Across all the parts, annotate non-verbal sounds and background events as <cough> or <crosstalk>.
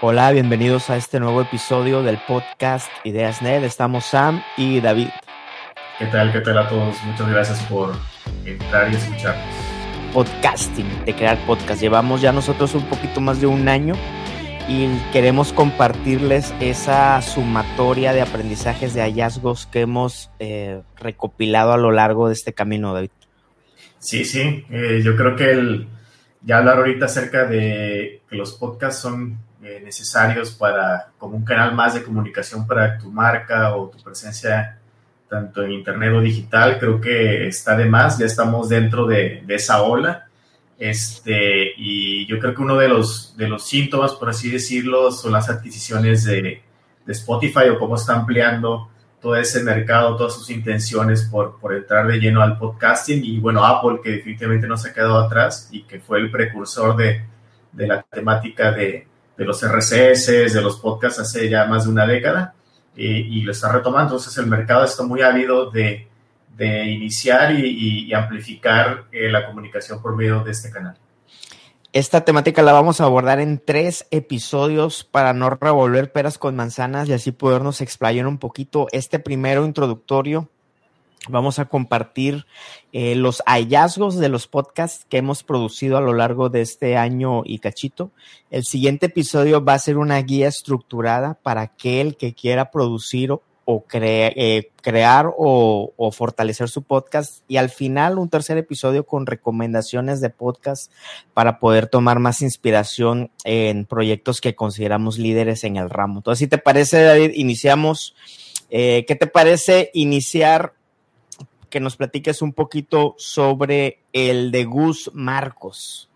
Hola, bienvenidos a este nuevo episodio del podcast Ideas Net. Estamos Sam y David. ¿Qué tal? ¿Qué tal a todos? Muchas gracias por entrar y escucharnos. Podcasting, de crear podcast. Llevamos ya nosotros un poquito más de un año y queremos compartirles esa sumatoria de aprendizajes, de hallazgos que hemos eh, recopilado a lo largo de este camino, David. Sí, sí, eh, yo creo que el, ya hablar ahorita acerca de que los podcasts son eh, necesarios para, como un canal más de comunicación para tu marca o tu presencia tanto en internet o digital, creo que está de más, ya estamos dentro de, esa ola. Este, y yo creo que uno de los, de los síntomas, por así decirlo, son las adquisiciones de, de Spotify o cómo está ampliando todo ese mercado, todas sus intenciones por, por entrar de lleno al podcasting. Y bueno, Apple, que definitivamente no se ha quedado atrás y que fue el precursor de, de la temática de, de los RCS, de los podcasts hace ya más de una década y, lo está retomando. Entonces el mercado está muy ávido de, de iniciar y, amplificar eh, la comunicación por medio de este canal. Esta temática la vamos a abordar en tres episodios para no revolver peras con manzanas y así podernos explayar un poquito. Este primero introductorio Vamos a compartir eh, los hallazgos de los podcasts que hemos producido a lo largo de este año y cachito. El siguiente episodio va a ser una guía estructurada para aquel que quiera producir o, eh, crear o, fortalecer su podcast. Y al final un tercer episodio con recomendaciones de podcast para poder tomar más inspiración en proyectos que consideramos líderes en el ramo. Entonces, si te parece, David, iniciamos. Eh, ¿Qué te parece iniciar que nos platiques un poquito sobre el de Gus Marcos.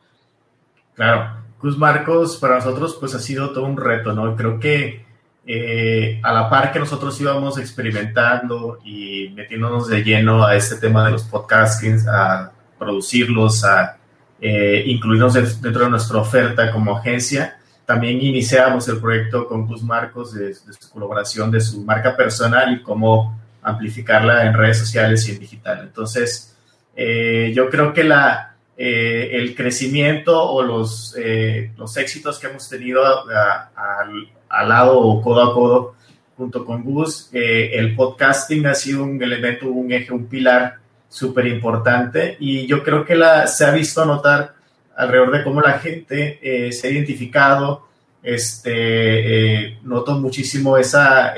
Claro, Gus Marcos para nosotros pues ha sido todo un reto, ¿no? Creo que eh, a la par que nosotros íbamos experimentando y metiéndonos de lleno a este tema de los podcastings, a producirlos, a eh, incluirnos dentro de nuestra oferta como agencia, también iniciamos el proyecto con Gus Marcos de, de su colaboración de su marca personal y cómo amplificarla en redes sociales y en digital. Entonces, eh, yo creo que la, eh, el crecimiento o los, eh, los éxitos que hemos tenido al lado o codo a codo junto con Gus, el podcasting ha sido un elemento, un eje, un pilar súper importante y yo creo que la, se ha visto notar alrededor de cómo la gente se ha identificado, este, noto muchísimo esa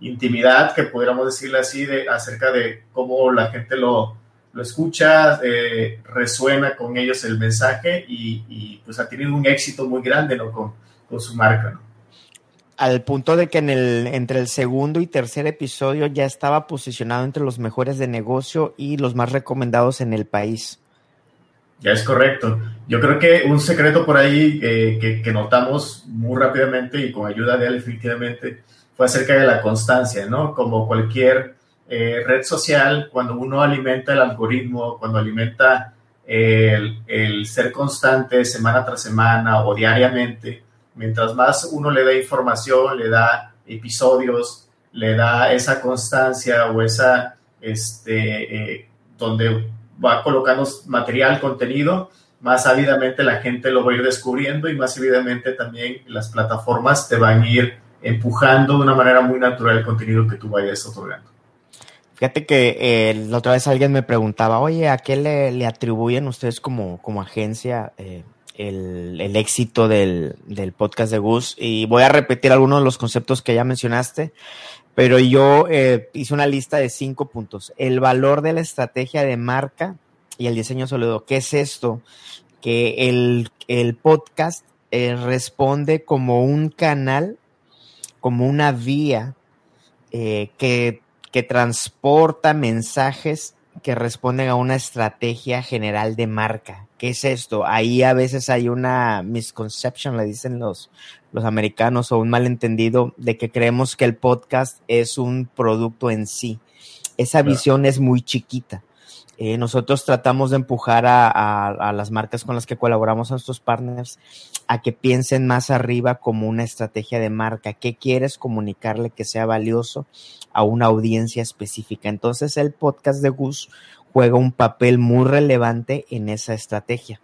intimidad, que pudiéramos decirle así, de, acerca de cómo la gente lo, lo escucha, eh, resuena con ellos el mensaje y, pues ha tenido un éxito muy grande ¿no? con, con su marca. ¿no? Al punto de que en el, entre el segundo y tercer episodio ya estaba posicionado entre los mejores de negocio y los más recomendados en el país. Ya es correcto. Yo creo que un secreto por ahí eh, que, que, notamos muy rápidamente y con ayuda de él definitivamente fue acerca de la constancia, ¿no? Como cualquier eh, red social, cuando uno alimenta el algoritmo, cuando alimenta el, ser constante semana tras semana o diariamente, mientras más uno le da información, le da episodios, le da esa constancia o esa, este, eh, donde va colocando material, contenido, más ávidamente la gente lo va a ir descubriendo y más ávidamente también las plataformas te van a ir empujando de una manera muy natural el contenido que tú vayas otorgando. Fíjate que eh, la otra vez alguien me preguntaba, oye, ¿a qué le, atribuyen ustedes como, como agencia eh, el, éxito del, podcast de Gus? Y voy a repetir algunos de los conceptos que ya mencionaste, pero yo eh, hice una lista de cinco puntos. El valor de la estrategia de marca y el diseño sólido. ¿Qué es esto? Que el, el podcast responde como un canal como una vía eh, que, que transporta mensajes que responden a una estrategia general de marca. ¿Qué es esto? Ahí a veces hay una misconception, le dicen los, los americanos, o un malentendido de que creemos que el podcast es un producto en sí. Esa visión es muy chiquita. Eh, nosotros tratamos de empujar a, las marcas con las que colaboramos, a nuestros partners, a que piensen más arriba como una estrategia de marca. ¿Qué quieres comunicarle que sea valioso a una audiencia específica? Entonces el podcast de Gus juega un papel muy relevante en esa estrategia.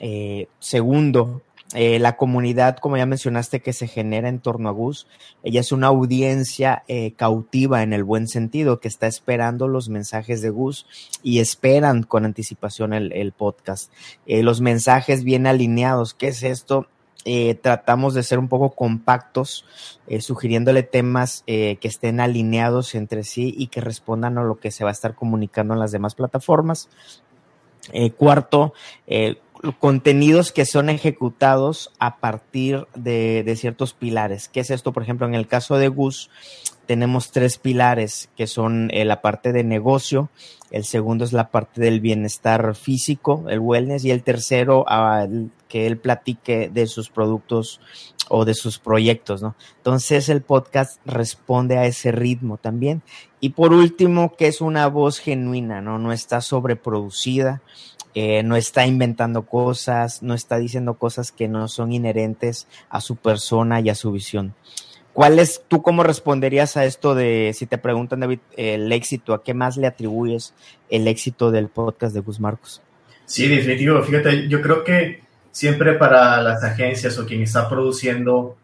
Eh, segundo, eh, la comunidad, como ya mencionaste, que se genera en torno a Gus, ella es una audiencia eh, cautiva en el buen sentido, que está esperando los mensajes de Gus y esperan con anticipación el, podcast. Eh, los mensajes bien alineados, ¿qué es esto? tratamos de ser un poco compactos, sugiriéndole temas que estén alineados entre sí y que respondan a lo que se va a estar comunicando en las demás plataformas. cuarto, contenidos que son ejecutados a partir de, ciertos pilares. ¿Qué es esto? Por ejemplo, en el caso de Gus, tenemos tres pilares que son eh, la parte de negocio, el segundo es la parte del bienestar físico, el wellness, y el tercero, que él platique de sus productos o de sus proyectos, ¿no? Entonces el podcast responde a ese ritmo también. Y por último, que es una voz genuina, ¿no? No está sobreproducida, eh, no está inventando cosas, no está diciendo cosas que no son inherentes a su persona y a su visión. ¿Cuál es, tú cómo responderías a esto de, si te preguntan, David, el éxito, a qué más le atribuyes el éxito del podcast de Gus Marcos? Sí, definitivo. Fíjate, yo creo que siempre para las agencias o quien está produciendo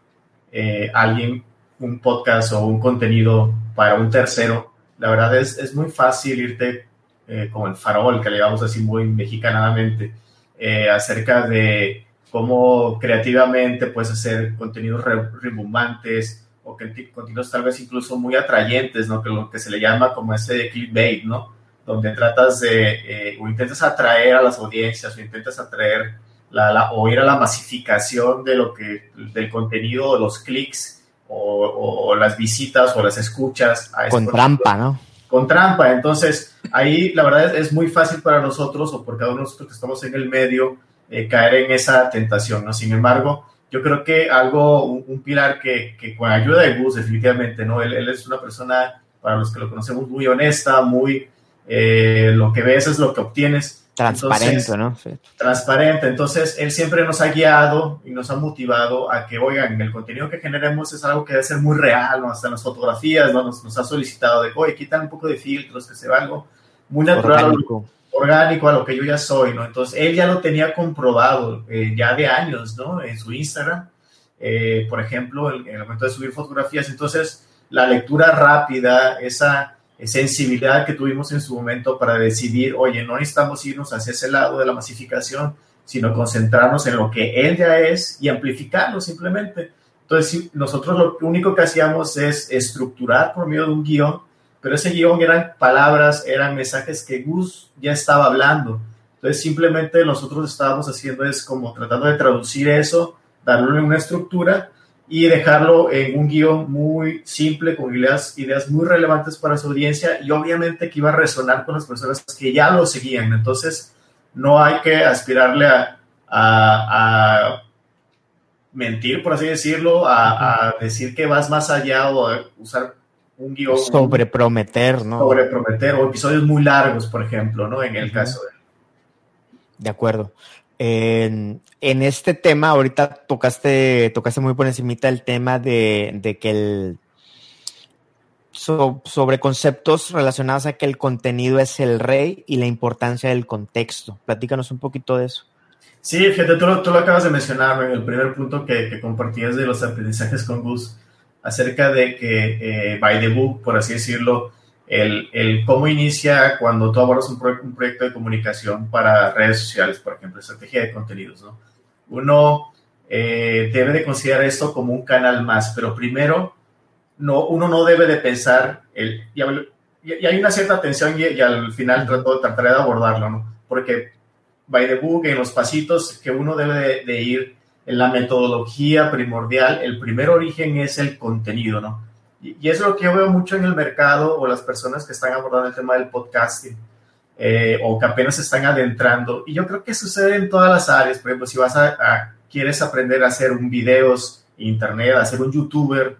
eh, alguien un podcast o un contenido para un tercero, la verdad es, es muy fácil irte eh, como el farol, que le llamamos así muy mexicanamente, eh, acerca de cómo creativamente puedes hacer contenidos rimbombantes o contenidos tal vez incluso muy atrayentes, ¿no? Que lo que se le llama como ese clickbait, ¿no? Donde tratas de, eh, o intentas atraer a las audiencias o intentas atraer la, o ir a la masificación de lo que, del contenido, los clics o, las visitas o las escuchas. A Con trampa, ¿no? Con trampa. Entonces, ahí la verdad es, muy fácil para nosotros o por cada uno de nosotros que estamos en el medio eh, caer en esa tentación, ¿no? Sin embargo, yo creo que algo, un, pilar que, que, con ayuda de Gus, definitivamente, ¿no? Él, él, es una persona, para los que lo conocemos, muy honesta, muy, eh, lo que ves es lo que obtienes. Transparente, ¿no? Transparente. Entonces, él siempre nos ha guiado y nos ha motivado a que, oigan, el contenido que generemos es algo que debe ser muy real, ¿no? Hasta en las fotografías, ¿no? Nos, nos ha solicitado de, oye, quitan un poco de filtros, que se algo muy natural, orgánico, orgánico a lo que yo ya soy, ¿no? Entonces, él ya lo tenía comprobado eh, ya de años, ¿no? En su Instagram, eh, por ejemplo, en el momento de subir fotografías. Entonces, la lectura rápida, esa sensibilidad que tuvimos en su momento para decidir, oye, no necesitamos irnos hacia ese lado de la masificación, sino concentrarnos en lo que él ya es y amplificarlo simplemente. Entonces, nosotros lo único que hacíamos es estructurar por medio de un guion, pero ese guion eran palabras, eran mensajes que Gus ya estaba hablando. Entonces, simplemente nosotros estábamos haciendo es como tratando de traducir eso, darle una estructura y dejarlo en un guion muy simple, con ideas, ideas muy relevantes para su audiencia y obviamente que iba a resonar con las personas que ya lo seguían. Entonces, no hay que aspirarle a, a, mentir, por así decirlo, a, decir que vas más allá o a usar un guion. Sobre prometer, ¿no? Sobre prometer, o episodios muy largos, por ejemplo, ¿no? En el caso de... De acuerdo. En, este tema, ahorita tocaste, tocaste muy por encimita el tema de, que el sobre conceptos relacionados a que el contenido es el rey y la importancia del contexto. Platícanos un poquito de eso. Sí, fíjate, tú lo, acabas de mencionar en el primer punto que, que, compartías de los aprendizajes con Gus, acerca de que eh, by the book, por así decirlo, el, el, cómo inicia cuando tú abordas un, un, proyecto de comunicación para redes sociales, por ejemplo, estrategia de contenidos, ¿no? Uno eh, debe de considerar esto como un canal más, pero primero, no, uno no debe de pensar, el, y, hay una cierta tensión y, al final trato, trataré de abordarlo, ¿no? Porque by the book, en los pasitos que uno debe de, de ir, en la metodología primordial, el primer origen es el contenido, ¿no? Y, es lo que yo veo mucho en el mercado o las personas que están abordando el tema del podcasting eh, o que apenas se están adentrando. Y yo creo que sucede en todas las áreas. Por ejemplo, si vas a, quieres aprender a hacer un videos internet, a ser un youtuber,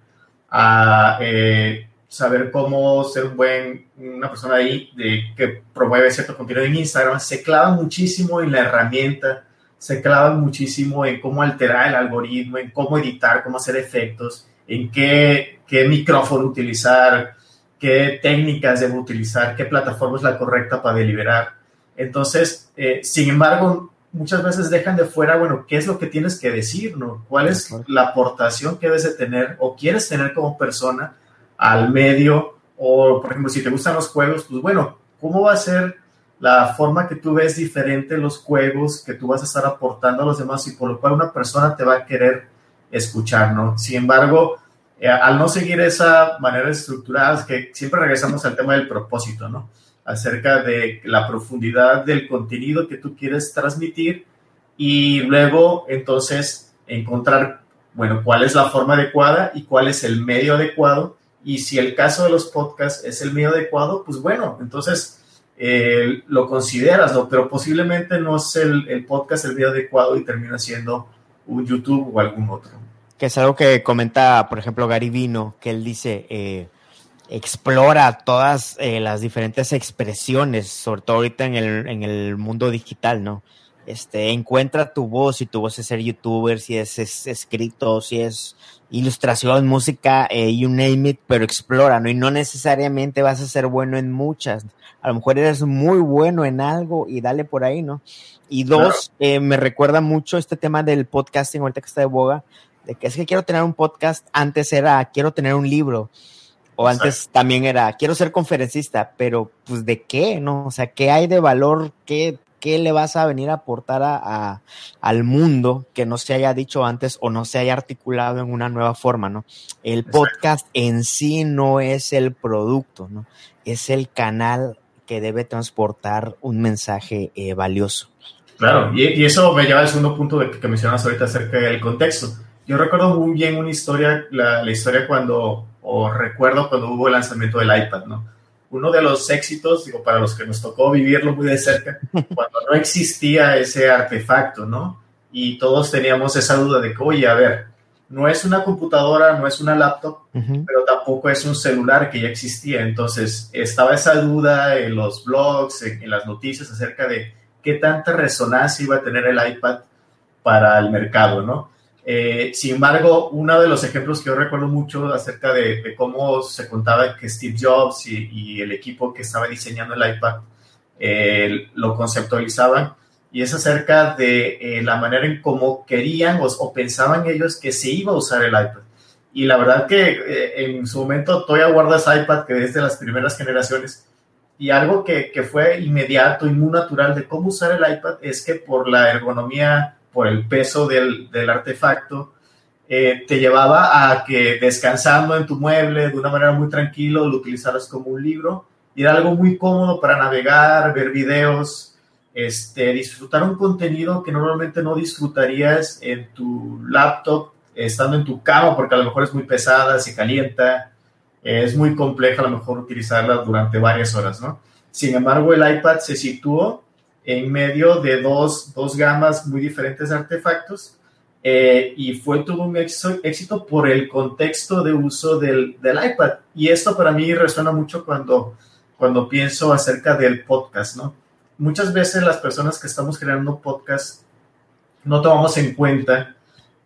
a eh, saber cómo ser un buen, una persona ahí de, que promueve cierto contenido en Instagram, se clavan muchísimo en la herramienta, se clavan muchísimo en cómo alterar el algoritmo, en cómo editar, cómo hacer efectos, en qué qué micrófono utilizar, qué técnicas debo utilizar, qué plataforma es la correcta para deliberar. Entonces, eh, sin embargo, muchas veces dejan de fuera, bueno, ¿qué es lo que tienes que decir, no? ¿Cuál es la aportación que debes de tener o quieres tener como persona al medio? O, por ejemplo, si te gustan los juegos, pues bueno, ¿cómo va a ser la forma que tú ves diferente los juegos que tú vas a estar aportando a los demás y por lo cual una persona te va a querer escuchar, ¿no? Sin embargo, eh, al no seguir esa manera estructurada, es que siempre regresamos al tema del propósito, ¿no? Acerca de la profundidad del contenido que tú quieres transmitir y luego entonces encontrar, bueno, cuál es la forma adecuada y cuál es el medio adecuado. Y si el caso de los podcasts es el medio adecuado, pues bueno, entonces eh, lo consideras, ¿no? pero posiblemente no es el podcast el medio adecuado y termina siendo un YouTube o algún otro que es algo que comenta, por ejemplo, Gary Vino, que él dice, eh, explora todas eh, las diferentes expresiones, sobre todo ahorita en el, en el mundo digital, ¿no? Este, encuentra tu voz, si tu voz es ser youtuber, si es, escrito, si es ilustración, música, eh, you name it, pero explora, ¿no? Y no necesariamente vas a ser bueno en muchas. A lo mejor eres muy bueno en algo y dale por ahí, ¿no? Y dos, eh, me recuerda mucho este tema del podcasting, ahorita que está de boga, de que es que quiero tener un podcast, antes era quiero tener un libro, o antes también era quiero ser conferencista, pero pues de qué, ¿no? O sea, ¿qué hay de valor? ¿Qué, qué le vas a venir a aportar a, al mundo que no se haya dicho antes o no se haya articulado en una nueva forma, ¿no? El podcast en sí no es el producto, ¿no? Es el canal que debe transportar un mensaje eh, valioso. Claro, y, eso me lleva al segundo punto de que, que mencionas ahorita acerca del contexto yo recuerdo muy bien una historia, la, historia cuando, o recuerdo cuando hubo el lanzamiento del iPad, ¿no? Uno de los éxitos, digo, para los que nos tocó vivirlo muy de cerca, <laughs> cuando no existía ese artefacto, ¿no? Y todos teníamos esa duda de que, oye, a ver, no es una computadora, no es una laptop, pero tampoco es un celular que ya existía. Entonces, estaba esa duda en los blogs, en, las noticias acerca de qué tanta resonancia iba a tener el iPad para el mercado, ¿no? Eh, sin embargo, uno de los ejemplos que yo recuerdo mucho acerca de, cómo se contaba que Steve Jobs y, el equipo que estaba diseñando el iPad eh, lo conceptualizaban, y es acerca de eh, la manera en cómo querían o, pensaban ellos que se iba a usar el iPad. Y la verdad que en su momento todavía guardas iPad, que es de las primeras generaciones, y algo que, que fue inmediato y muy natural de cómo usar el iPad es que por la ergonomía por el peso del, del artefacto, eh, te llevaba a que descansando en tu mueble de una manera muy tranquila lo utilizaras como un libro era algo muy cómodo para navegar, ver videos, este, disfrutar un contenido que normalmente no disfrutarías en tu laptop estando en tu cama porque a lo mejor es muy pesada, se calienta, es muy compleja a lo mejor utilizarla durante varias horas, ¿no? Sin embargo, el iPad se situó en medio de dos, dos gamas muy diferentes de artefactos eh, y fue todo un éxito, por el contexto de uso del, del, iPad. Y esto para mí resuena mucho cuando, cuando pienso acerca del podcast, ¿no? Muchas veces las personas que estamos creando podcast no tomamos en cuenta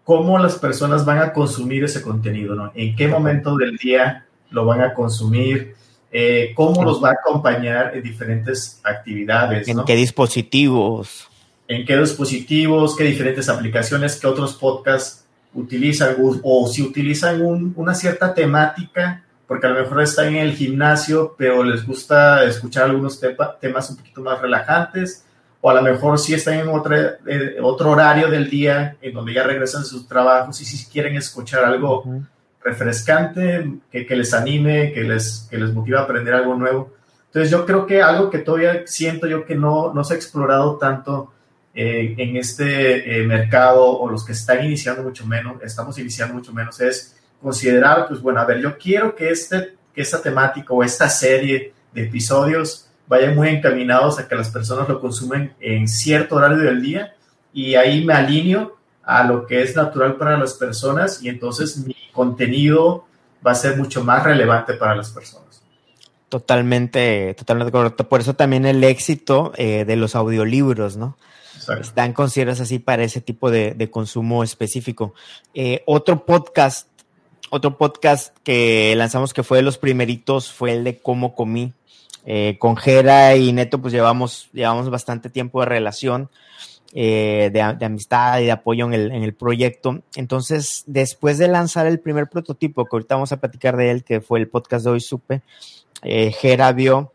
cómo las personas van a consumir ese contenido, ¿no? En qué momento del día lo van a consumir, eh, cómo los va a acompañar en diferentes actividades. ¿En qué dispositivos? En qué dispositivos, qué diferentes aplicaciones, qué otros podcasts utilizan o, si utilizan una cierta temática, porque a lo mejor están en el gimnasio, pero les gusta escuchar algunos temas un poquito más relajantes, o a lo mejor si están en eh, otro horario del día, en donde ya regresan a sus trabajos y si quieren escuchar algo refrescante, que, que, les anime, que les, que les motive a aprender algo nuevo. Entonces yo creo que algo que todavía siento yo que no, no se ha explorado tanto eh, en este eh, mercado o los que están iniciando mucho menos, estamos iniciando mucho menos, es considerar, pues bueno, a ver, yo quiero que, este, que esta temática o esta serie de episodios vayan muy encaminados a que las personas lo consumen en cierto horario del día y ahí me alineo a lo que es natural para las personas y entonces mi contenido va a ser mucho más relevante para las personas. Totalmente, totalmente correcto. Por eso también el éxito eh, de los audiolibros, ¿no? Están considerados así para ese tipo de, consumo específico. Eh, otro podcast, otro podcast que lanzamos que fue de los primeritos fue el de Cómo Comí. Eh, con Jera y Neto, pues llevamos, llevamos bastante tiempo de relación eh, de, amistad y de apoyo en el, en el, proyecto. Entonces, después de lanzar el primer prototipo, que ahorita vamos a platicar de él, que fue el podcast de hoy supe, eh, vio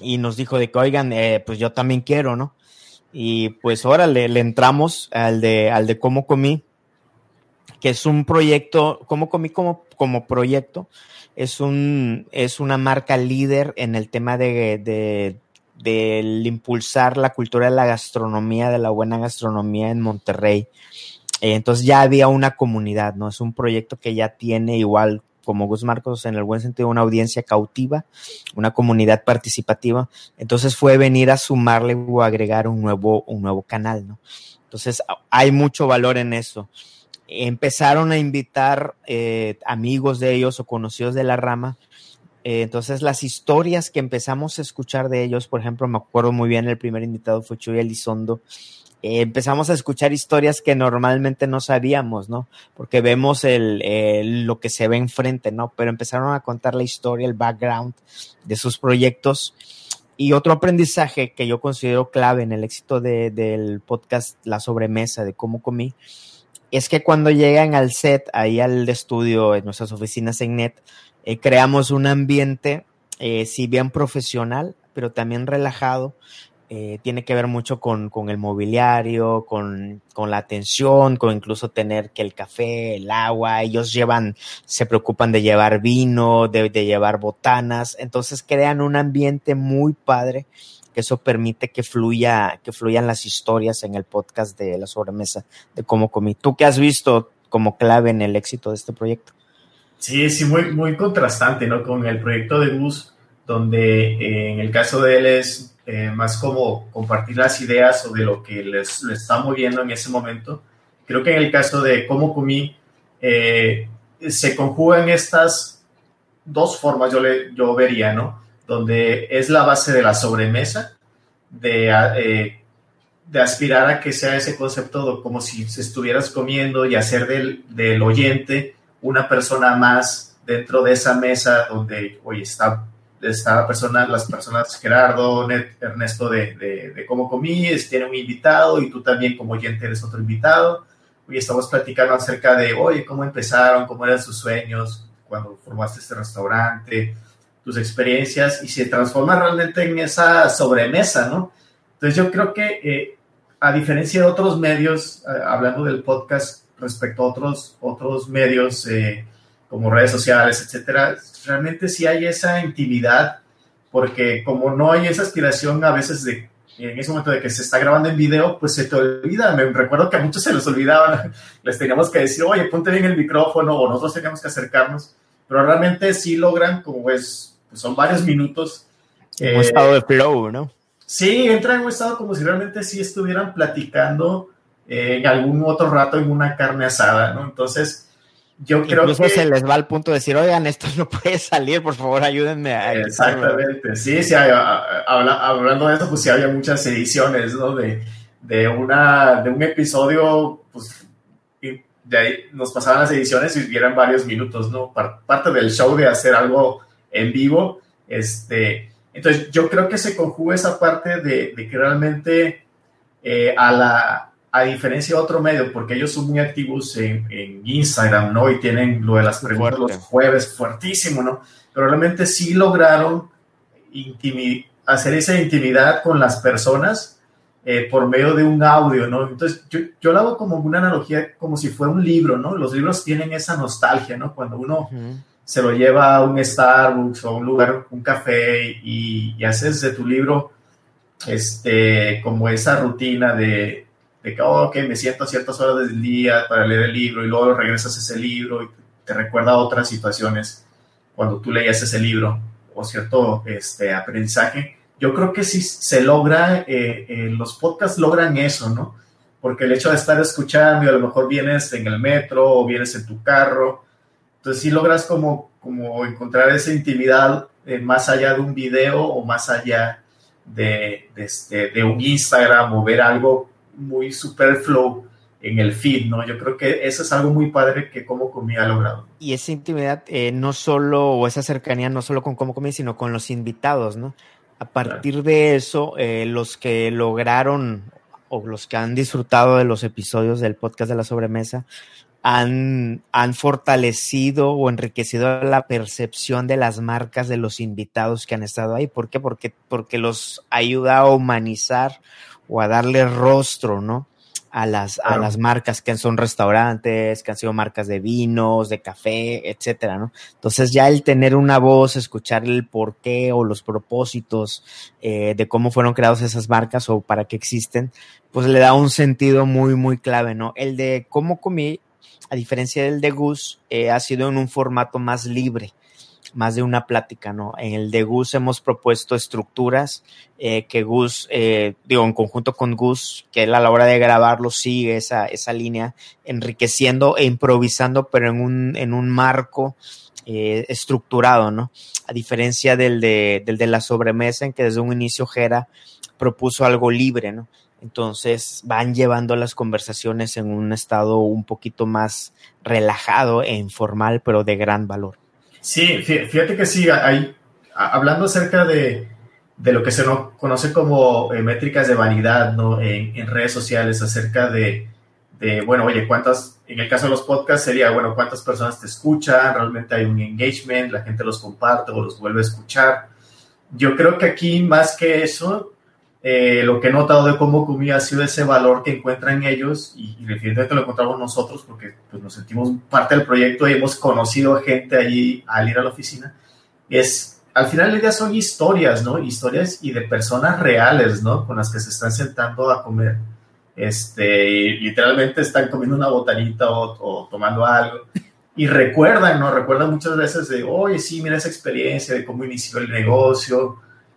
y nos dijo de que, oigan, eh, pues yo también quiero, ¿no? Y pues ahora le, entramos al de, al de cómo comí, que es un proyecto, cómo comí como, como proyecto, es, un, es una marca líder en el tema de del impulsar la cultura de la gastronomía, de la buena gastronomía en Monterrey. Eh, entonces ya había una comunidad, ¿no? Es un proyecto que ya tiene igual como Gus Marcos, en el buen sentido, una audiencia cautiva, una comunidad participativa. Entonces fue venir a sumarle o agregar un nuevo, un nuevo canal, ¿no? Entonces hay mucho valor en eso. Empezaron a invitar eh, amigos de ellos o conocidos de la rama. Eh, entonces las historias que empezamos a escuchar de ellos, por ejemplo, me acuerdo muy bien, el primer invitado fue Chuy Elizondo, eh, empezamos a escuchar historias que normalmente no sabíamos, ¿no? Porque vemos el, lo que se ve enfrente, ¿no? Pero empezaron a contar la historia, el background de sus proyectos. Y otro aprendizaje que yo considero clave en el éxito de, del podcast La Sobremesa, de cómo comí, es que cuando llegan al set, ahí al estudio, en nuestras oficinas en NET, eh, creamos un ambiente, eh, si bien profesional, pero también relajado, eh, tiene que ver mucho con, el mobiliario, con, la atención, con incluso tener que el café, el agua, ellos llevan, se preocupan de llevar vino, de, llevar botanas, entonces crean un ambiente muy padre que eso permite que fluya, que fluyan las historias en el podcast de la sobremesa de cómo comí. ¿Tú qué has visto como clave en el éxito de este proyecto? Sí, sí, muy, muy contrastante, ¿no? Con el proyecto de Bus, donde eh, en el caso de él es eh, más como compartir las ideas o de lo que les, está moviendo en ese momento. Creo que en el caso de cómo comí, eh, se conjugan estas dos formas, yo, le, yo vería, ¿no? Donde es la base de la sobremesa, de, de aspirar a que sea ese concepto como si estuvieras comiendo y hacer del, del oyente una persona más dentro de esa mesa donde, oye, está está persona, las personas Gerardo, Ernesto de, de, Cómo Comí, tiene un invitado y tú también como oyente eres otro invitado. Hoy estamos platicando acerca de, oye, cómo empezaron, cómo eran sus sueños cuando formaste este restaurante, tus experiencias y se transforma realmente en esa sobremesa, ¿no? Entonces yo creo que eh, a diferencia de otros medios, eh, hablando del podcast respecto a otros, otros medios, eh, como redes sociales, etcétera, realmente sí hay esa intimidad, porque como no hay esa aspiración a veces de en ese momento de que se está grabando en video, pues se te olvida. Me recuerdo que a muchos se les olvidaban, <laughs> les teníamos que decir, oye, ponte bien el micrófono, o nosotros teníamos que acercarnos, pero realmente sí logran, como es, pues son varios minutos. un eh, estado de flow, ¿no? Sí, entran en un estado como si realmente sí estuvieran platicando eh, en algún otro rato en una carne asada, ¿no? Entonces, yo creo Incluso que... se les va al punto de decir, oigan, esto no puede salir, por favor, ayúdenme a... Exactamente, sí, sí, hablando de esto, pues sí había muchas ediciones, ¿no? De, de, una, de un episodio, pues de ahí nos pasaban las ediciones y eran varios minutos, ¿no? Parte del show de hacer algo en vivo, este... Entonces, yo creo que se conjuga esa parte de, de que realmente eh, a la a diferencia de otro medio, porque ellos son muy activos en, Instagram, ¿no? Y tienen lo de las preguntas los jueves fuertísimo, ¿no? Pero realmente sí lograron hacer esa intimidad con las personas eh, por medio de un audio, ¿no? Entonces, yo, yo lo hago como una analogía, como si fuera un libro, ¿no? Los libros tienen esa nostalgia, ¿no? Cuando uno se lo lleva a un Starbucks o a un lugar, un café, y, y haces de tu libro, este, como esa rutina de de que, oh, ok, me siento a ciertas horas del día para leer el libro y luego regresas a ese libro y te recuerda a otras situaciones cuando tú leías ese libro o cierto este, aprendizaje. Yo creo que si se logra, eh, eh, los podcasts logran eso, ¿no? Porque el hecho de estar escuchando y a lo mejor vienes en el metro o vienes en tu carro, entonces sí logras como, como encontrar esa intimidad eh, más allá de un video o más allá de, de, este, de un Instagram o ver algo muy superfluo en el feed, ¿no? Yo creo que eso es algo muy padre que Como Comí ha logrado. Y esa intimidad, eh, no solo, o esa cercanía, no solo con Como Comí, sino con los invitados, ¿no? A partir de eso, eh, los que lograron o los que han disfrutado de los episodios del podcast de la sobremesa han, han fortalecido o enriquecido la percepción de las marcas de los invitados que han estado ahí. ¿Por qué? Porque, porque los ayuda a humanizar o a darle rostro, ¿no? a las, a las marcas que son restaurantes, que han sido marcas de vinos, de café, etcétera, ¿no? Entonces ya el tener una voz, escuchar el porqué o los propósitos eh, de cómo fueron creadas esas marcas o para qué existen, pues le da un sentido muy, muy clave, ¿no? El de cómo comí, a diferencia del de Gus, eh, ha sido en un formato más libre más de una plática, ¿no? En el de Gus hemos propuesto estructuras eh, que Gus, eh, digo, en conjunto con Gus, que él a la hora de grabarlo sigue esa, esa línea, enriqueciendo e improvisando, pero en un, en un marco eh, estructurado, ¿no? A diferencia del de, del de la sobremesa, en que desde un inicio Jera propuso algo libre, ¿no? Entonces van llevando las conversaciones en un estado un poquito más relajado e informal, pero de gran valor. Sí, fíjate que sí, hay, hablando acerca de, de lo que se conoce como eh, métricas de vanidad ¿no? En, redes sociales, acerca de, de, bueno, oye, cuántas, en el caso de los podcasts sería, bueno, cuántas personas te escuchan, realmente hay un engagement, la gente los comparte o los vuelve a escuchar. Yo creo que aquí más que eso, eh, lo que he notado de cómo comía ha sido ese valor que encuentran ellos y, y definitivamente lo encontramos nosotros porque pues, nos sentimos parte del proyecto y hemos conocido gente allí al ir a la oficina. Es, al final día son historias, ¿no? Historias y de personas reales, ¿no? Con las que se están sentando a comer. Este, literalmente están comiendo una botanita o, o tomando algo y recuerdan, ¿no? Recuerdan muchas veces de, oye, sí, mira esa experiencia de cómo inició el negocio,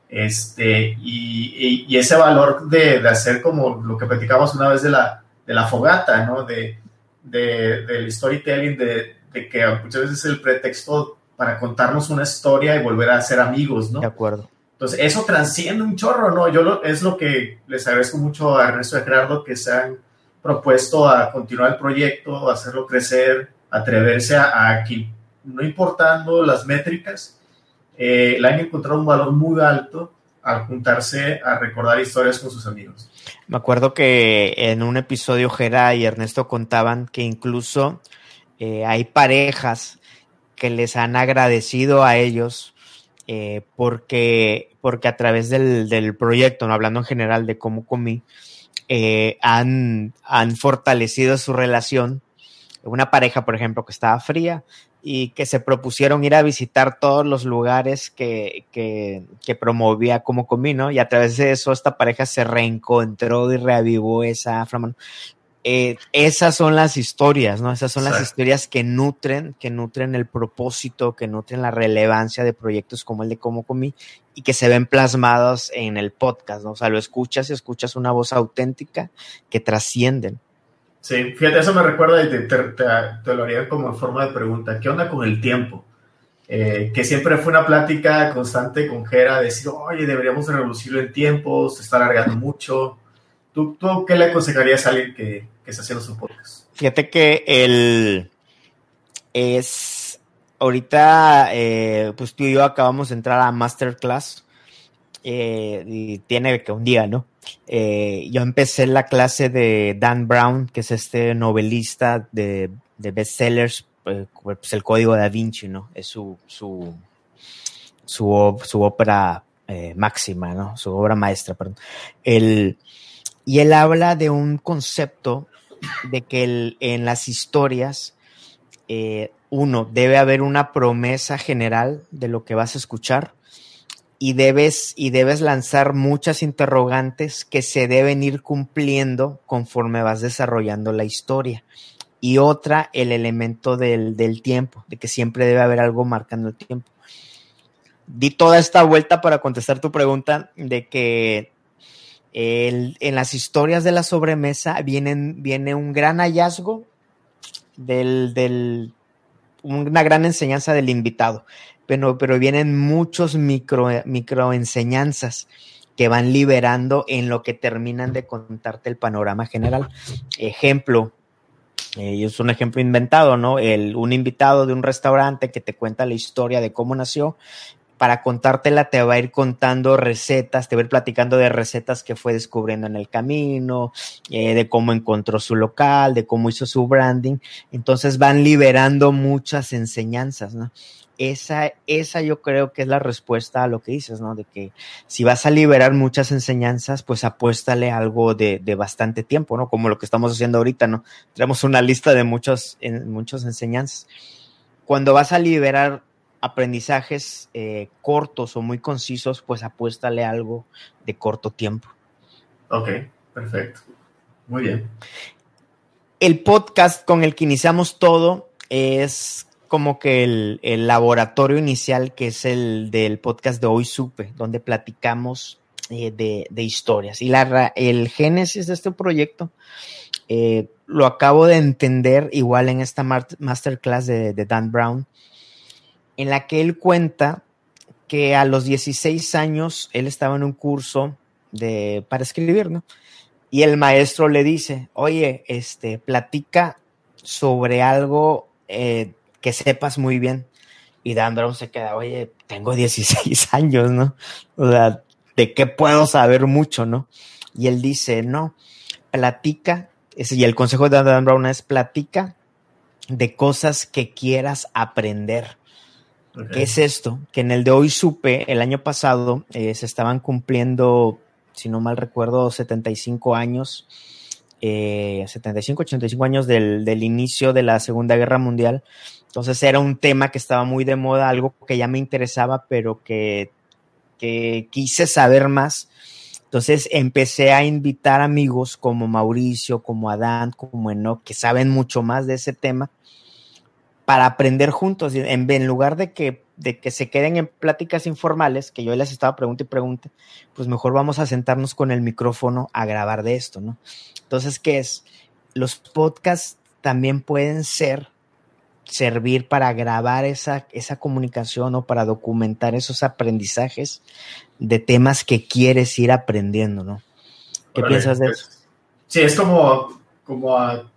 este, y, y, ese valor de, de, hacer como lo que platicamos una vez de la, de la fogata, ¿no? De, de, del storytelling, de, de, que muchas veces es el pretexto para contarnos una historia y volver a ser amigos, ¿no? De acuerdo. Entonces, eso transciende un chorro, ¿no? Yo lo, es lo que les agradezco mucho a Ernesto y a Gerardo que se han propuesto a continuar el proyecto, a hacerlo crecer, atreverse a, a que, no importando las métricas, eh, le han encontrado un valor muy alto al juntarse a recordar historias con sus amigos. Me acuerdo que en un episodio Jera y Ernesto contaban que incluso eh, hay parejas que les han agradecido a ellos eh, porque, porque a través del, del, proyecto, no hablando en general de cómo comí, eh, han, han fortalecido su relación. Una pareja, por ejemplo, que estaba fría, y que se propusieron ir a visitar todos los lugares que, que, que promovía como comino y a través de eso esta pareja se reencontró y reavivó esa flama. Eh, esas son las historias, ¿no? Esas son las historias que nutren, que nutren el propósito, que nutren la relevancia de proyectos como el de Como Comí y que se ven plasmados en el podcast, ¿no? O sea, lo escuchas y escuchas una voz auténtica que trascienden. Sí, fíjate, eso me recuerda y te, lo haría como en forma de pregunta. ¿Qué onda con el tiempo? Eh, que siempre fue una plática constante con Jera, decir, oye, deberíamos reducirlo en tiempo, se está alargando mucho. ¿Tú, tú qué le aconsejarías a alguien que, que está haciendo su podcast? Fíjate que el es ahorita, eh, pues tú y yo acabamos de entrar a Masterclass eh, y tiene que un día, ¿no? Eh, yo empecé la clase de Dan Brown, que es este novelista de, de bestsellers, eh, pues el código da Vinci, ¿no? Es su, su, su, su ópera eh, máxima, ¿no? Su obra maestra, perdón. El, y él habla de un concepto de que en las historias, uno, debe haber una promesa general de lo que vas a escuchar y debes, y debes lanzar muchas interrogantes que se deben ir cumpliendo conforme vas desarrollando la historia. Y otra, el elemento del, del tiempo, de que siempre debe haber algo marcando el tiempo. Di toda esta vuelta para contestar tu pregunta de que el, en las historias de la sobremesa vienen, viene un gran hallazgo del, del, una gran enseñanza del invitado pero, vienen muchos micro, micro enseñanzas que van liberando en lo que terminan de contarte el panorama general. Ejemplo, eh, es un ejemplo inventado, ¿no? El, un invitado de un restaurante que te cuenta la historia de cómo nació para contártela te va a ir contando recetas, te va a ir platicando de recetas que fue descubriendo en el camino, eh, de cómo encontró su local, de cómo hizo su branding. Entonces van liberando muchas enseñanzas, ¿no? Esa, esa yo creo que es la respuesta a lo que dices, ¿no? De que si vas a liberar muchas enseñanzas, pues apuéstale algo de, de bastante tiempo, ¿no? Como lo que estamos haciendo ahorita, ¿no? Tenemos una lista de muchos, en, muchas enseñanzas. Cuando vas a liberar aprendizajes eh, cortos o muy concisos, pues apuéstale algo de corto tiempo. Ok, perfecto. Muy bien. El podcast con el que iniciamos todo es como que el, el laboratorio inicial que es el del podcast de Hoy Supe, donde platicamos eh, de, de, historias. Y la, el génesis de este proyecto eh, lo acabo de entender igual en esta masterclass de, de Dan Brown en la que él cuenta que a los 16 años él estaba en un curso de, para escribir, ¿no? Y el maestro le dice, oye, este, platica sobre algo eh, que sepas muy bien. Y Dan Brown se queda, oye, tengo 16 <laughs> años, ¿no? O sea, ¿de qué puedo saber mucho, no? Y él dice, no, platica, y el consejo de Dan Brown es platica de cosas que quieras aprender. Okay. ¿Qué es esto? Que en el de hoy supe, el año pasado, eh, se estaban cumpliendo, si no mal recuerdo, 75 años, eh, 75, 85 años del, del, inicio de la Segunda Guerra Mundial. Entonces era un tema que estaba muy de moda, algo que ya me interesaba, pero que, que quise saber más. Entonces empecé a invitar amigos como Mauricio, como Adán, como Enoch, que saben mucho más de ese tema para aprender juntos, en, en lugar de que, de que se queden en pláticas informales, que yo les estaba pregunta y pregunta, pues mejor vamos a sentarnos con el micrófono a grabar de esto, ¿no? Entonces, ¿qué es? Los podcasts también pueden ser, servir para grabar esa, esa comunicación o para documentar esos aprendizajes de temas que quieres ir aprendiendo, ¿no? ¿Qué piensas de pues, eso? Sí, es como, como a,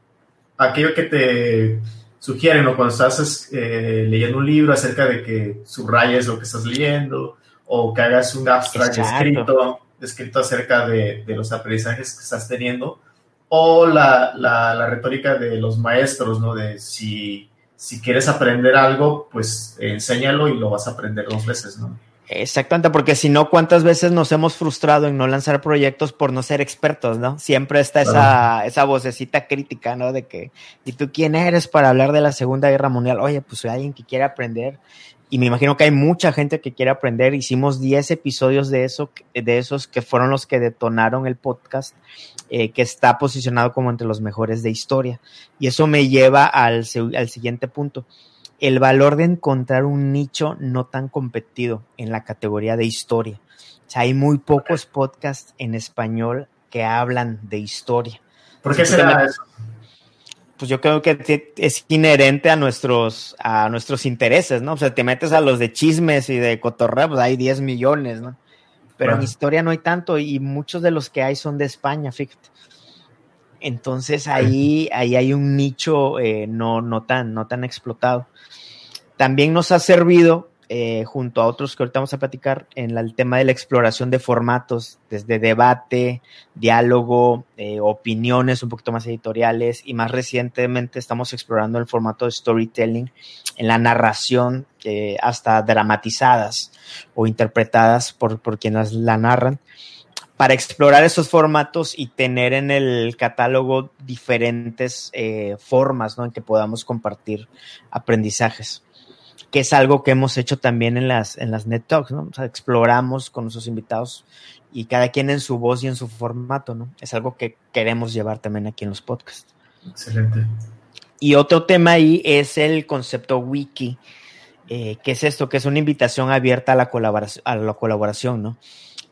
aquello que te sugieren o cuando estás eh, leyendo un libro acerca de que subrayes lo que estás leyendo o que hagas un abstract escrito, escrito acerca de, de, los aprendizajes que estás teniendo o la, la, la, retórica de los maestros, ¿no? De si, si quieres aprender algo, pues enséñalo y lo vas a aprender dos veces, ¿no? Exactamente, porque si no, ¿cuántas veces nos hemos frustrado en no lanzar proyectos por no ser expertos, no? Siempre está esa, esa vocecita crítica, ¿no? De que, ¿y tú quién eres para hablar de la Segunda Guerra Mundial? Oye, pues soy alguien que quiere aprender. Y me imagino que hay mucha gente que quiere aprender. Hicimos 10 episodios de eso, de esos que fueron los que detonaron el podcast, eh, que está posicionado como entre los mejores de historia. Y eso me lleva al, al siguiente punto el valor de encontrar un nicho no tan competido en la categoría de historia. O sea, hay muy pocos podcasts en español que hablan de historia. ¿Por qué será eso? Pues yo creo que es inherente a nuestros, a nuestros intereses, ¿no? O sea, te metes a los de chismes y de cotorreo, pues hay 10 millones, ¿no? Pero en historia no hay tanto y muchos de los que hay son de España, fíjate. Entonces ahí, ahí hay un nicho eh, no, no, tan, no tan explotado. También nos ha servido, eh, junto a otros que ahorita vamos a platicar, en el tema de la exploración de formatos, desde debate, diálogo, eh, opiniones un poquito más editoriales y más recientemente estamos explorando el formato de storytelling en la narración, hasta dramatizadas o interpretadas por, por quienes la narran para explorar esos formatos y tener en el catálogo diferentes eh, formas en que podamos compartir aprendizajes, que es algo que hemos hecho también en las, en las Net Talks, ¿no? O sea, exploramos con nuestros invitados y cada quien en su voz y en su formato, ¿no? Es algo que queremos llevar también aquí en los podcasts. Excelente. Y otro tema ahí es el concepto wiki, eh, que es esto, que es una invitación abierta a la colaboración, a la colaboración ¿no?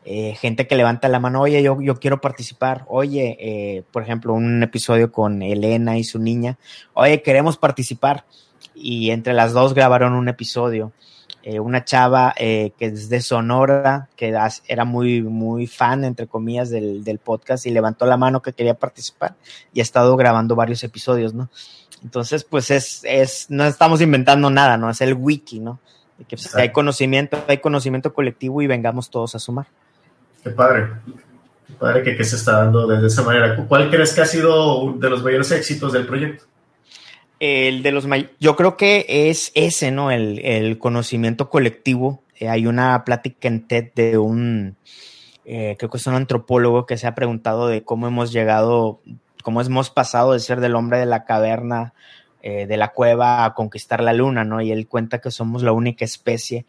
Eh, gente que levanta la mano, oye, yo, yo quiero participar, oye, eh, por ejemplo, un episodio con Elena y su niña, oye, queremos participar. Y entre las dos grabaron un episodio. Eh, una chava que es de Sonora, que era muy, muy fan, entre comillas, del, del, podcast y levantó la mano que quería participar y ha estado grabando varios episodios, ¿no? Entonces, pues es, es, no estamos inventando nada, ¿no? Es el wiki, ¿no? que pues, hay conocimiento, hay conocimiento colectivo y vengamos todos a sumar. Qué padre, qué padre que, que se está dando de esa manera. ¿Cuál crees que ha sido de los mayores éxitos del proyecto? El de los yo creo que es ese, ¿no? El, el conocimiento colectivo. Eh, hay una plática en TED de un, eh, creo que es un antropólogo que se ha preguntado de cómo hemos llegado, cómo hemos pasado de ser del hombre de la caverna eh, de la cueva a conquistar la luna, ¿no? Y él cuenta que somos la única especie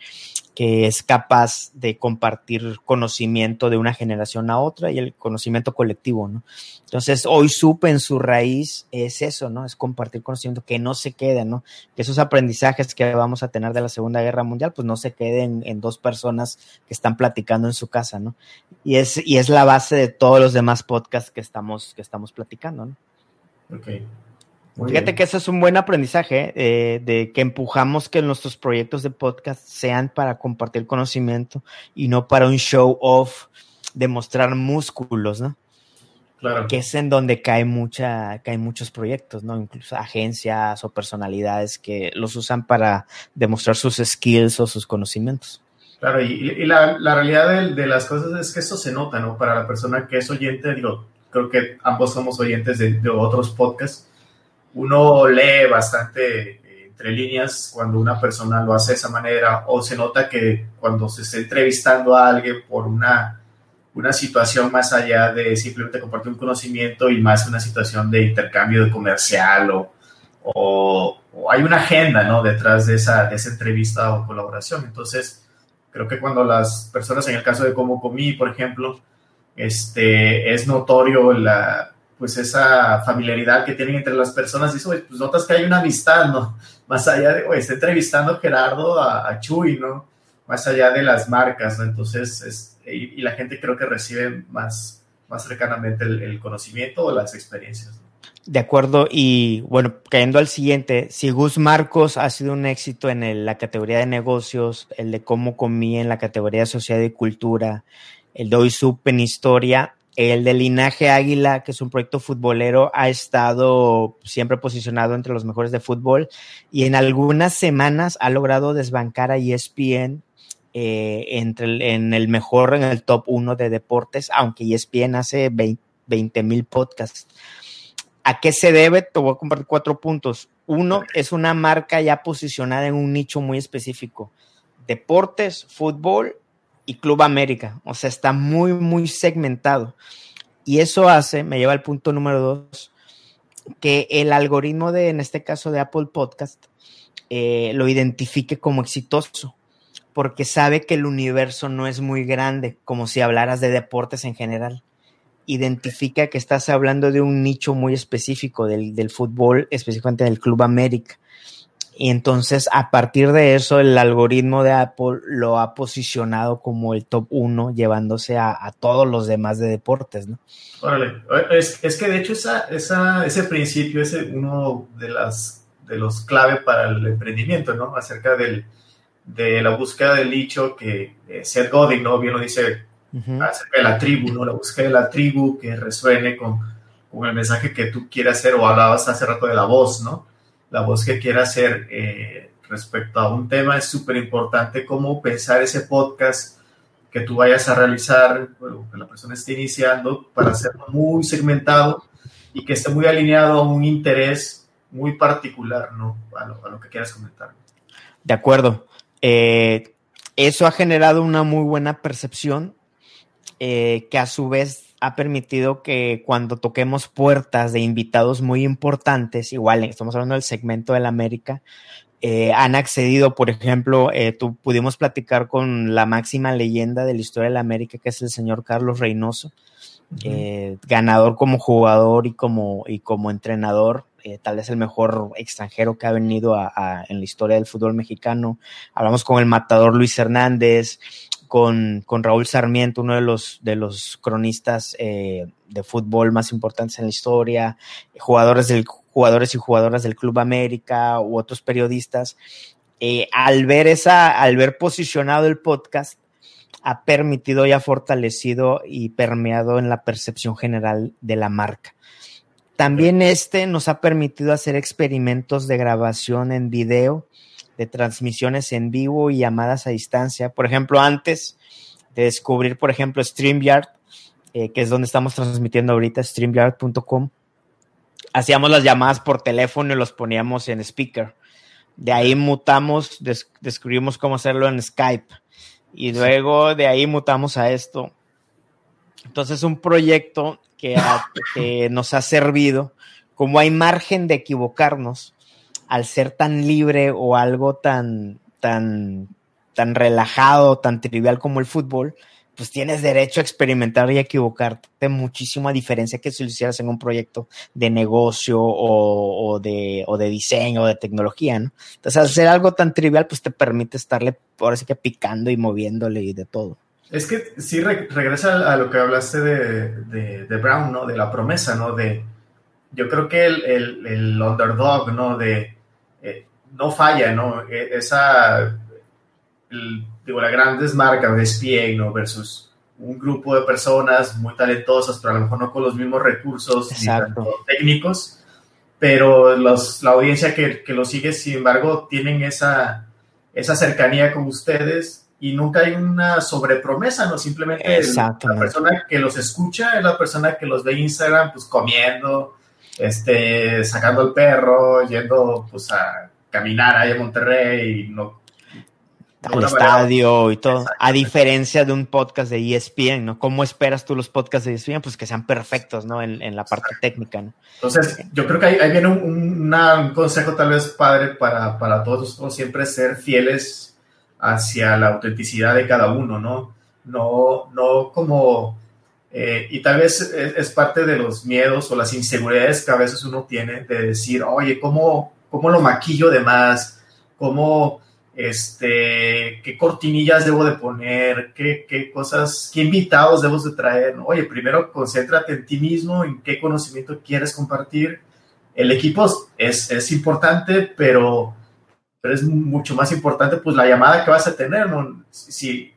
que es capaz de compartir conocimiento de una generación a otra y el conocimiento colectivo, ¿no? Entonces, hoy supe en su raíz es eso, ¿no? Es compartir conocimiento que no se quede, ¿no? Que esos aprendizajes que vamos a tener de la Segunda Guerra Mundial, pues no se queden en dos personas que están platicando en su casa, ¿no? Y es, y es la base de todos los demás podcasts que estamos, que estamos platicando, ¿no? Ok. Fíjate que eso es un buen aprendizaje eh, de que empujamos que nuestros proyectos de podcast sean para compartir conocimiento y no para un show off de mostrar músculos, ¿no? Claro. Que es en donde cae mucha, caen muchos proyectos, ¿no? Incluso agencias o personalidades que los usan para demostrar sus skills o sus conocimientos. Claro, y, la, realidad de, las cosas es que eso se nota, ¿no? Para la persona que es oyente, digo, creo que ambos somos oyentes de, de otros podcasts uno lee bastante eh, entre líneas cuando una persona lo hace de esa manera o se nota que cuando se está entrevistando a alguien por una, una situación más allá de simplemente compartir un conocimiento y más una situación de intercambio de comercial o, o, hay una agenda ¿no? detrás de esa, de esa entrevista o colaboración. Entonces, creo que cuando las personas, en el caso de Como Comí, por ejemplo, este, es notorio la, pues esa familiaridad que tienen entre las personas, y eso, pues notas que hay una amistad, ¿no? <laughs> Más allá de, oye, está entrevistando Gerardo a, Chuy, ¿no? Más allá de las marcas, ¿no? Entonces, es, y, la gente creo que recibe más, más cercanamente el, conocimiento o las experiencias. De acuerdo, y bueno, cayendo al siguiente, si Gus Marcos ha sido un éxito en la categoría de negocios, el de cómo comí en la categoría de sociedad y cultura, el de hoy supe en historia, el de Linaje Águila, que es un proyecto futbolero, ha estado siempre posicionado entre los mejores de fútbol y en algunas semanas ha logrado desbancar a ESPN eh, entre en el mejor, en el top 1 de deportes, aunque ESPN hace 20 mil podcasts. ¿A qué se debe? Te voy a compartir cuatro puntos. Uno, es una marca ya posicionada en un nicho muy específico. Deportes, fútbol y Club América. O sea, está muy, muy segmentado. Y eso hace, me lleva al punto número dos, que el algoritmo de, en este caso de Apple Podcast, eh, lo identifique como exitoso, porque sabe que el universo no es muy grande, como si hablaras de deportes en general. Identifica que estás hablando de un nicho muy específico del, del fútbol, específicamente del Club América. Y entonces, a partir de eso, el algoritmo de Apple lo ha posicionado como el top uno, llevándose a, todos los demás de deportes, ¿no? Órale, es, que de hecho esa, esa, ese principio es uno de, las, de los clave para el emprendimiento, ¿no? Acerca del, de la búsqueda del nicho que eh, Seth Godin, ¿no? Bien lo dice acerca de la tribu, ¿no? La búsqueda de la tribu que resuene con, con el mensaje que tú quieras hacer o hablabas hace rato de la voz, ¿no? La voz que quiera hacer eh, respecto a un tema, es súper importante cómo pensar ese podcast que tú vayas a realizar, que la persona esté iniciando, para hacerlo muy segmentado y que esté muy alineado a un interés muy particular, ¿no? A lo, que quieras comentar. De acuerdo. Eh, eso ha generado una muy buena percepción eh, que a su vez ha permitido que cuando toquemos puertas de invitados muy importantes, igual estamos hablando del segmento de la América, eh, han accedido, por ejemplo, eh, tú, pudimos platicar con la máxima leyenda de la historia de la América, que es el señor Carlos Reynoso, eh, ganador como jugador y como, y como entrenador, tal vez el mejor extranjero que ha venido en la historia del fútbol mexicano. Hablamos con el matador Luis Hernández, con, Raúl Sarmiento, uno de los, de los cronistas eh, de fútbol más importantes en la historia, jugadores, del, jugadores y jugadoras del Club América u otros periodistas. Eh, al ver esa, al ver posicionado el podcast, ha permitido y ha fortalecido y permeado en la percepción general de la marca. También este nos ha permitido hacer experimentos de grabación en video de transmisiones en vivo y llamadas a distancia. Por ejemplo, antes de descubrir, por ejemplo, StreamYard, eh, que es donde estamos transmitiendo ahorita, streamyard.com, hacíamos las llamadas por teléfono y los poníamos en speaker. De ahí mutamos, descubrimos cómo hacerlo en Skype. Y luego de ahí mutamos a esto. Entonces, un proyecto que, que nos ha servido, como hay margen de equivocarnos, al ser tan libre o algo tan, tan, tan relajado, tan trivial como el fútbol, pues tienes derecho a experimentar y equivocarte muchísimo a diferencia que si lo hicieras en un proyecto de negocio o, de, o de diseño o de tecnología, ¿no? Entonces, hacer algo tan trivial, pues te permite estarle, ahora sí que picando y moviéndole y de todo. Es que sí regresa a lo que hablaste de, de, Brown, ¿no? De la promesa, ¿no? De, yo creo que el, el, el underdog, ¿no? De, no falla, ¿no? E, esa, digo, las grandes marcas de SPA, ¿no? Versus un grupo de personas muy talentosas, pero a lo mejor no con los mismos recursos técnicos, pero los, la audiencia que, que lo sigue, sin embargo, tienen esa, esa cercanía con ustedes y nunca hay una sobrepromesa, ¿no? Simplemente la persona que los escucha es la persona que los ve en Instagram, pues comiendo, este, sacando el perro, yendo pues a caminar ahí en Monterrey y no al estadio y todo. A diferencia de un podcast de ESPN, ¿no? ¿Cómo esperas tú los podcasts de ESPN? Pues que sean perfectos, ¿no? En, la parte técnica, ¿no? Entonces, yo creo que ahí, viene un, consejo tal vez padre para, para todos nosotros, siempre ser fieles hacia la autenticidad de cada uno, ¿no? No, no como eh, y tal vez es, parte de los miedos o las inseguridades que a veces uno tiene de decir, oye, ¿cómo, cómo lo maquillo de más? ¿Cómo, este, qué cortinillas debo de poner? ¿Qué, qué cosas, qué invitados debo de traer? Oye, primero concéntrate en ti mismo, en qué conocimiento quieres compartir. El equipo es, es importante, pero, pero es mucho más importante pues la llamada que vas a tener, ¿no? Si,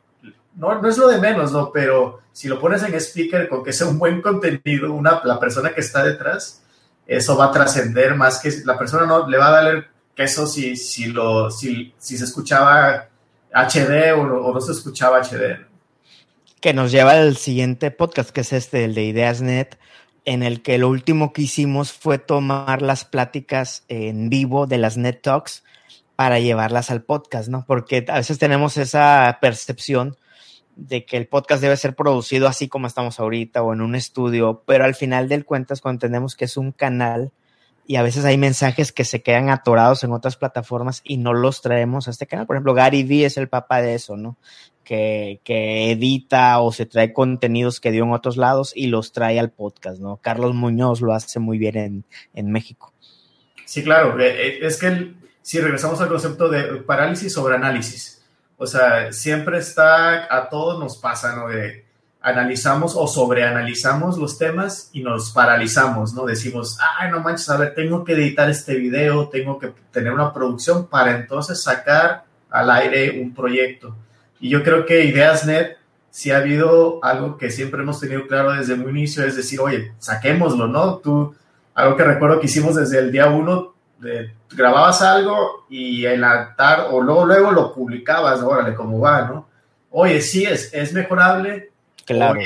no, no es lo de menos, ¿no? Pero si lo pones en speaker con que sea un buen contenido, una, la persona que está detrás, eso va a trascender más que la persona no le va a dar queso si, si, lo, si, si se escuchaba HD o, no se escuchaba HD. Que nos lleva al siguiente podcast, que es este, el de IdeasNet, en el que lo último que hicimos fue tomar las pláticas en vivo de las Net Talks para llevarlas al podcast, ¿no? Porque a veces tenemos esa percepción de que el podcast debe ser producido así como estamos ahorita o en un estudio, pero al final del cuentas cuando entendemos que es un canal y a veces hay mensajes que se quedan atorados en otras plataformas y no los traemos a este canal. Por ejemplo, Gary Vee es el papá de eso, ¿no? Que, que edita o se trae contenidos que dio en otros lados y los trae al podcast, ¿no? Carlos Muñoz lo hace muy bien en, en México. Sí, claro. Eh, eh, es que si regresamos al concepto de parálisis sobre análisis, o sea, siempre está, a todos nos pasa, ¿no? De analizamos o sobreanalizamos los temas y nos paralizamos, ¿no? Decimos, ay, no manches, a ver, tengo que editar este video, tengo que tener una producción para entonces sacar al aire un proyecto. Y yo creo que IdeasNet si ha habido algo que siempre hemos tenido claro desde un inicio, es decir, oye, saquémoslo, ¿no? Tú, algo que recuerdo que hicimos desde el día uno, grababas algo y en la tarde, o luego, luego lo publicabas, órale, cómo va, ¿no? Oye, sí, es, es mejorable. Claro.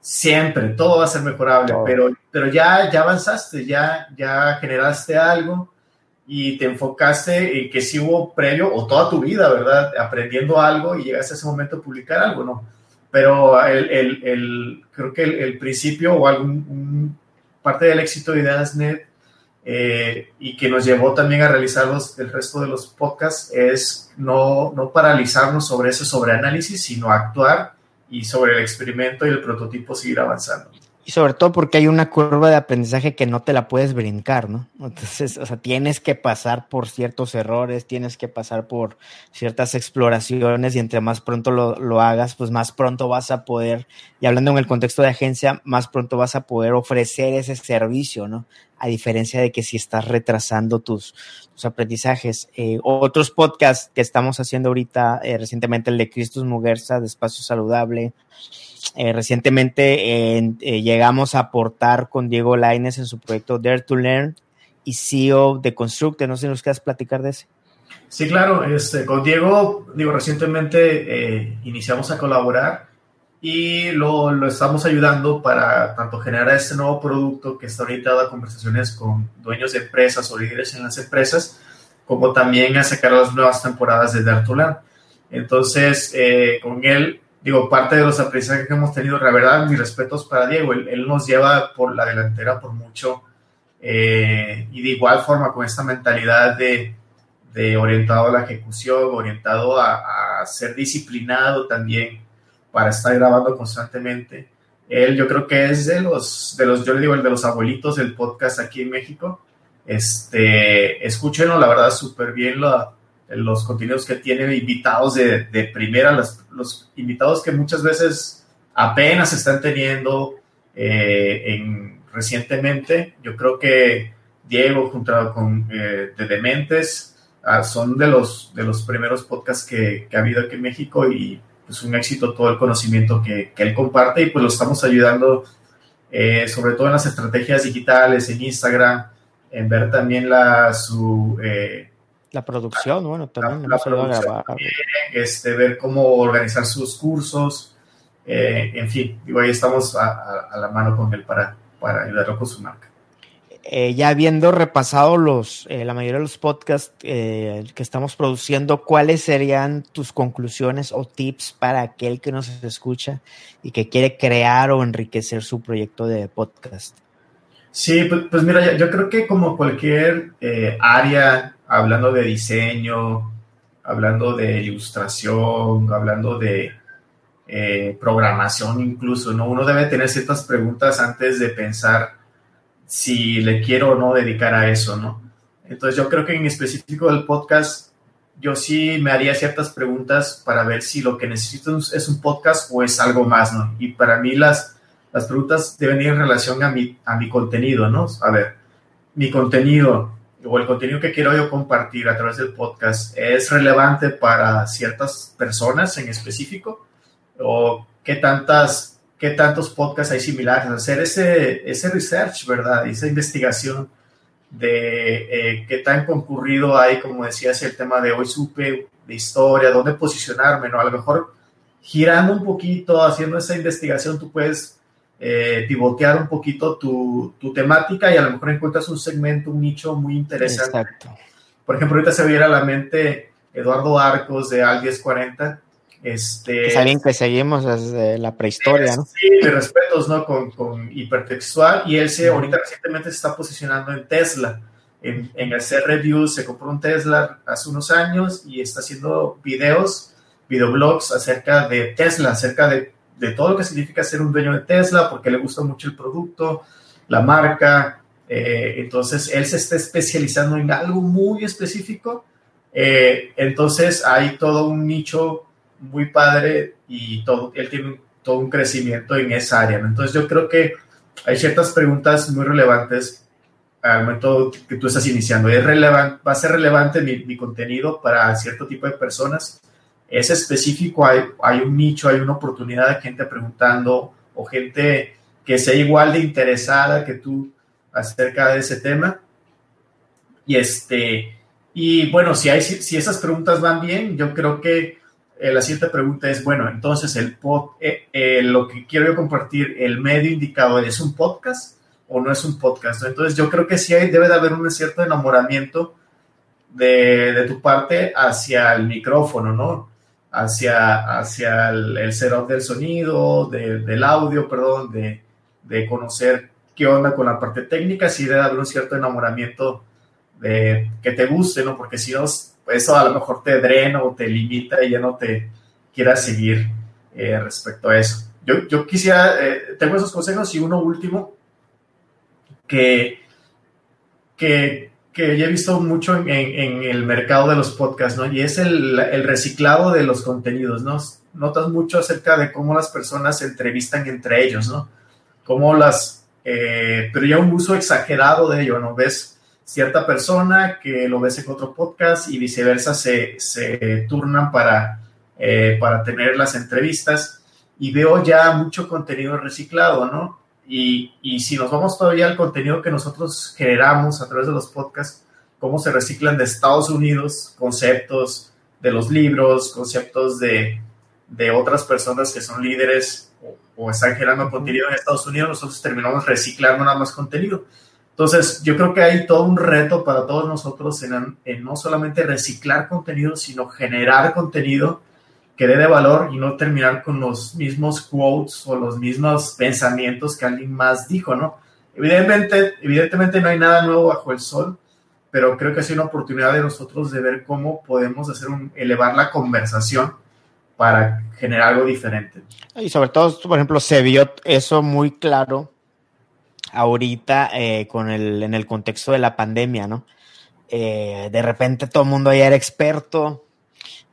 siempre, todo va a ser mejorable, pero, pero ya, ya avanzaste, ya, ya generaste algo y te enfocaste en que sí hubo previo, o toda tu vida, ¿verdad? Aprendiendo algo y llegaste a ese momento a publicar algo, ¿no? Pero el, el, el creo que el, principio o algún parte del éxito de IdeasNet eh, y que nos llevó también a realizar los, el resto de los podcasts es no, no paralizarnos sobre ese sobreanálisis, sino actuar y sobre el experimento y el prototipo seguir avanzando. Y sobre todo porque hay una curva de aprendizaje que no te la puedes brincar, ¿no? Entonces, o sea, tienes que pasar por ciertos errores, tienes que pasar por ciertas exploraciones y entre más pronto lo, lo hagas, pues más pronto vas a poder, y hablando en el contexto de agencia, más pronto vas a poder ofrecer ese servicio, ¿no? A diferencia de que si estás retrasando tus, aprendizajes. Eh, otros podcasts que estamos haciendo ahorita, eh, recientemente el de Cristus Muguerza, de Espacio Saludable, eh, recientemente eh, llegamos a aportar con Diego Laines en su proyecto Dare to Learn y CEO de Constructe. No sé si nos quieras platicar de ese. Sí, claro. Este, con Diego, digo, recientemente eh, iniciamos a colaborar y lo, lo, estamos ayudando para tanto generar este nuevo producto que está orientado a conversaciones con dueños de empresas o líderes en las empresas, como también a sacar las nuevas temporadas de Dartulan. Entonces, eh, con él, digo, parte de los aprendizajes que hemos tenido, la verdad, mis respetos para Diego, él, él nos lleva por la delantera por mucho eh, y de igual forma con esta mentalidad de de orientado a la ejecución, orientado a, a, ser disciplinado también para estar grabando constantemente. Él yo creo que es de los, de los yo le digo, el de los abuelitos del podcast aquí en México. Este, escúchenlo, la verdad, súper bien la, los contenidos que tiene, invitados de, de primera, los, los, invitados que muchas veces apenas están teniendo eh, en, recientemente. Yo creo que Diego, junto con eh, de Dementes, Ah, son de los, de los primeros podcasts que, que, ha habido aquí en México y pues un éxito todo el conocimiento que, que él comparte y pues lo estamos ayudando eh, sobre todo en las estrategias digitales, en Instagram, en ver también la, su... Eh, la producción, bueno, también la, la producción, este, ver cómo organizar sus cursos, eh, en fin, digo, ahí estamos a, a, a, la mano con él para, para ayudarlo con su marca eh, ya habiendo repasado los, eh, la mayoría de los podcasts que estamos produciendo, ¿cuáles serían tus conclusiones o tips para aquel que nos escucha y que quiere crear o enriquecer su proyecto de podcast? Sí, pues, pues mira, yo creo que como cualquier área, hablando de diseño, hablando de ilustración, hablando de eh, programación incluso, ¿no? Uno debe tener ciertas preguntas antes de pensar si le quiero o no dedicar a eso, ¿no? Entonces yo creo que en específico del podcast, yo sí me haría ciertas preguntas para ver si lo que necesito es un podcast o es algo más, ¿no? Y para mí las, las preguntas deben ir en relación a mi, a mi contenido, ¿no? A ver, mi contenido o el contenido que quiero yo compartir a través del podcast es relevante para ciertas personas en específico o qué tantas qué tantos podcasts hay similares, hacer ese, ese research, ¿verdad? Esa investigación de eh, qué tan concurrido hay, como decías, el tema de hoy supe, de historia, dónde posicionarme, ¿no? A lo mejor girando un poquito, haciendo esa investigación, tú puedes eh, pivotear un poquito tu, tu, temática y a lo mejor encuentras un segmento, un nicho muy interesante. Exacto. Por ejemplo, ahorita se viera a la mente Eduardo Arcos de Al 1040, este, es alguien que seguimos desde la prehistoria, ¿no? Sí, de respetos, ¿no? Con, con hipertextual y él se, ahorita recientemente se está posicionando en Tesla. En, en hacer reviews, se compró un Tesla hace unos años y está haciendo videos, videoblogs acerca de Tesla, acerca de, de todo lo que significa ser un dueño de Tesla, porque le gusta mucho el producto, la marca. Eh, entonces, él se está especializando en algo muy específico. Eh, entonces, hay todo un nicho muy padre y todo, él tiene todo un crecimiento en esa área. Entonces yo creo que hay ciertas preguntas muy relevantes al momento que tú estás iniciando. ¿Es relevante, ¿Va a ser relevante mi, contenido para cierto tipo de personas? ¿Es específico? Hay, ¿Hay un nicho, hay una oportunidad de gente preguntando o gente que sea igual de interesada que tú acerca de ese tema? Y este, y bueno, si, hay, si esas preguntas van bien, yo creo que eh, la siguiente pregunta es, bueno, entonces el pod, eh, eh, lo que quiero yo compartir, el medio indicado es un podcast o no es un podcast. Entonces yo creo que sí hay, debe de haber un cierto enamoramiento de, de tu parte hacia el micrófono, ¿no? Hacia, hacia el, el setup del sonido, de, del audio, perdón, de, de conocer qué onda con la parte técnica, sí debe haber un cierto enamoramiento de que te guste, ¿no? Porque si no, eso a lo mejor te drena o te limita y ya no te quieras seguir eh, respecto a eso. Yo, yo quisiera, eh, tengo esos consejos y uno último que, que, que ya he visto mucho en, el mercado de los podcasts, ¿no? Y es el, el, reciclado de los contenidos, ¿no? Notas mucho acerca de cómo las personas se entrevistan entre ellos, ¿no? Cómo las, eh, pero ya un uso exagerado de ello, ¿no? Ves cierta persona que lo ves en otro podcast y viceversa se, se turnan para, eh, para tener las entrevistas y veo ya mucho contenido reciclado, ¿no? Y, y, si nos vamos todavía al contenido que nosotros generamos a través de los podcasts, cómo se reciclan de Estados Unidos conceptos de los libros, conceptos de, de otras personas que son líderes o, están generando contenido en Estados Unidos, nosotros terminamos reciclando nada más contenido. Entonces, yo creo que hay todo un reto para todos nosotros en, en no solamente reciclar contenido, sino generar contenido que dé de valor y no terminar con los mismos quotes o los mismos pensamientos que alguien más dijo, ¿no? Evidentemente, evidentemente no hay nada nuevo bajo el sol, pero creo que es una oportunidad de nosotros de ver cómo podemos hacer un, elevar la conversación para generar algo diferente. Y sobre todo, por ejemplo, se vio eso muy claro ahorita eh, con el, en el contexto de la pandemia, ¿no? Eh, de repente todo el mundo ya era experto,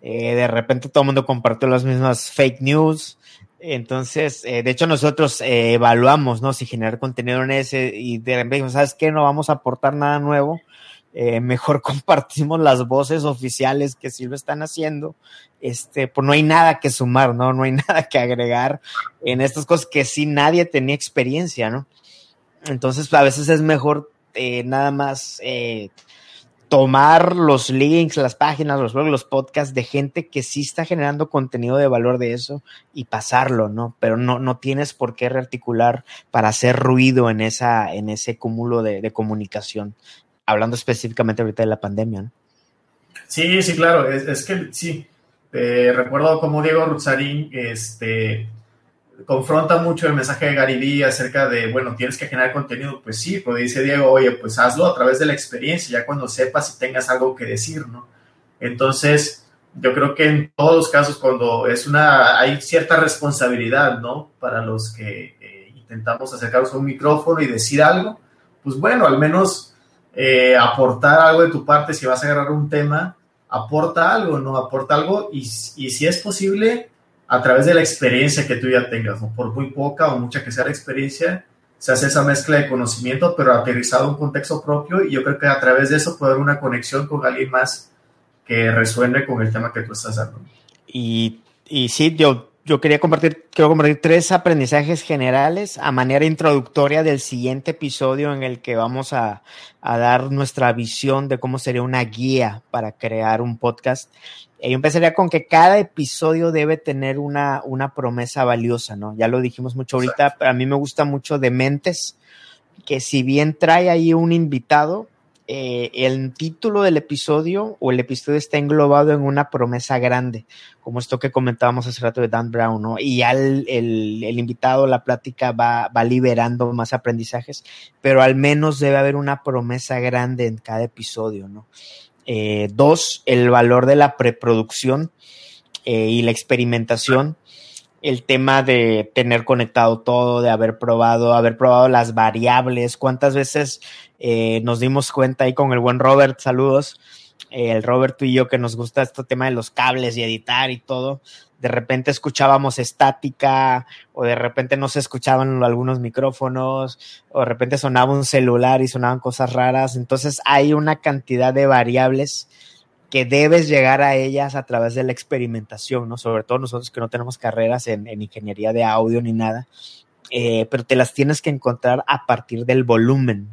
eh, de repente todo el mundo compartió las mismas fake news. Entonces, de hecho, nosotros evaluamos, ¿no? Si generar contenido en ese y de repente ¿sabes qué? No vamos a aportar nada nuevo. mejor <laughs> compartimos las voces oficiales que sí lo están haciendo. Este, pues no hay nada que sumar, ¿no? No hay <laughs> nada que agregar en estas cosas que sí nadie tenía experiencia, ¿no? Entonces, a veces es mejor eh, nada más eh, tomar los links, las páginas, los blogs, los podcasts de gente que sí está generando contenido de valor de eso y pasarlo, ¿no? Pero no, no tienes por qué rearticular para hacer ruido en, esa, en ese cúmulo de, comunicación. Hablando específicamente ahorita de la pandemia, ¿no? Sí, sí, claro. Es, que sí. Eh, recuerdo como Diego Ruzarín, este confronta mucho el mensaje de Gary acerca de, bueno, tienes que generar contenido, pues sí, pues dice Diego, oye, pues hazlo a través de la experiencia, ya cuando sepas y tengas algo que decir, ¿no? Entonces, yo creo que en todos los casos, cuando es una, hay cierta responsabilidad, ¿no? Para los que eh, intentamos acercarnos a un micrófono y decir algo, pues bueno, al menos eh, aportar algo de tu parte, si vas a agarrar un tema, aporta algo, ¿no? Aporta algo y, y si es posible, a través de la experiencia que tú ya tengas, ¿no? por muy poca o mucha que sea la experiencia, se hace esa mezcla de conocimiento, pero aterrizado en un contexto propio y yo creo que a través de eso puede haber una conexión con alguien más que resuene con el tema que tú estás dando. Y, y sí, yo yo quería compartir, quiero compartir tres aprendizajes generales a manera introductoria del siguiente episodio en el que vamos a, a dar nuestra visión de cómo sería una guía para crear un podcast. Yo empezaría con que cada episodio debe tener una, una promesa valiosa, ¿no? Ya lo dijimos mucho ahorita, pero a mí me gusta mucho de Mentes, que si bien trae ahí un invitado, eh, el título del episodio o el episodio está englobado en una promesa grande, como esto que comentábamos hace rato de Dan Brown, ¿no? Y ya el, el, invitado, la plática va, va, liberando más aprendizajes, pero al menos debe haber una promesa grande en cada episodio, ¿no? Eh, dos, el valor de la preproducción eh, y la experimentación. El tema de tener conectado todo, de haber probado, haber probado las variables, cuántas veces eh, nos dimos cuenta ahí con el buen Robert, saludos, el Robert y yo que nos gusta este tema de los cables y editar y todo, de repente escuchábamos estática o de repente no se escuchaban algunos micrófonos o de repente sonaba un celular y sonaban cosas raras, entonces hay una cantidad de variables que debes llegar a ellas a través de la experimentación, ¿no? Sobre todo nosotros que no tenemos carreras en, ingeniería de audio ni nada, eh, pero te las tienes que encontrar a partir del volumen.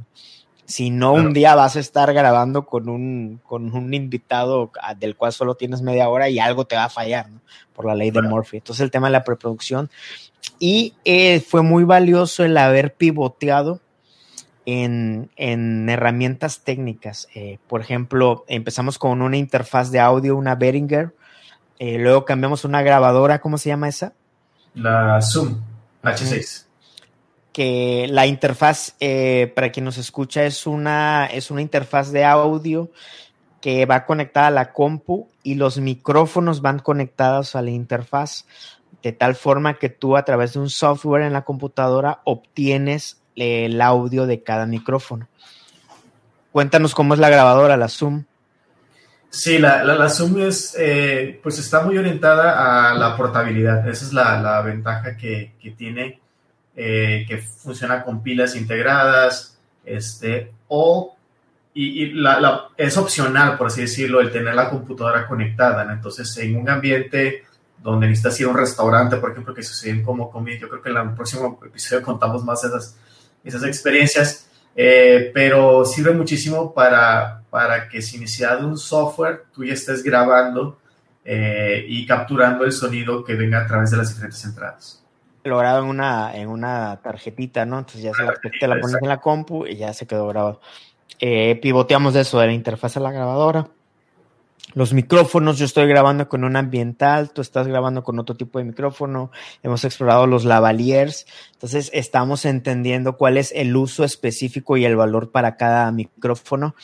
Si no, un día vas a estar grabando con un, con un invitado del cual solo tienes media hora y algo te va a fallar, ¿no? Por la ley de Murphy. Entonces, el tema de la preproducción. Y eh, fue muy valioso el haber pivoteado en, herramientas técnicas. Eh, por ejemplo, empezamos con una interfaz de audio, una Behringer, eh, luego cambiamos una grabadora, ¿cómo se llama esa? La Zoom H6. Que la interfaz, eh, para quien nos escucha, es una, es una interfaz de audio que va conectada a la compu y los micrófonos van conectados a la interfaz de tal forma que tú a través de un software en la computadora obtienes el audio de cada micrófono. Cuéntanos cómo es la grabadora, la Zoom. Sí, la, la, Zoom es, eh, pues está muy orientada a la portabilidad. Esa es la, ventaja que, tiene, eh, que funciona con pilas integradas, este, o, y, la, es opcional, por así decirlo, el tener la computadora conectada. Entonces, en un ambiente donde necesitas ir a un restaurante, por ejemplo, que suceden como comida, yo creo que en el próximo episodio contamos más esas esas experiencias, eh, pero sirve muchísimo para, para que si iniciado un software, tú ya estés grabando eh, y capturando el sonido que venga a través de las diferentes entradas. Grabo en una, en una tarjetita, ¿no? Entonces ya se la, te la pones en la compu y ya se quedó grabado. Eh, pivoteamos de eso, de la interfaz a la grabadora. Los micrófonos, yo estoy grabando con un ambiental, tú estás grabando con otro tipo de micrófono. Hemos explorado los lavaliers. Entonces, estamos entendiendo cuál es el uso específico y el valor para cada micrófono.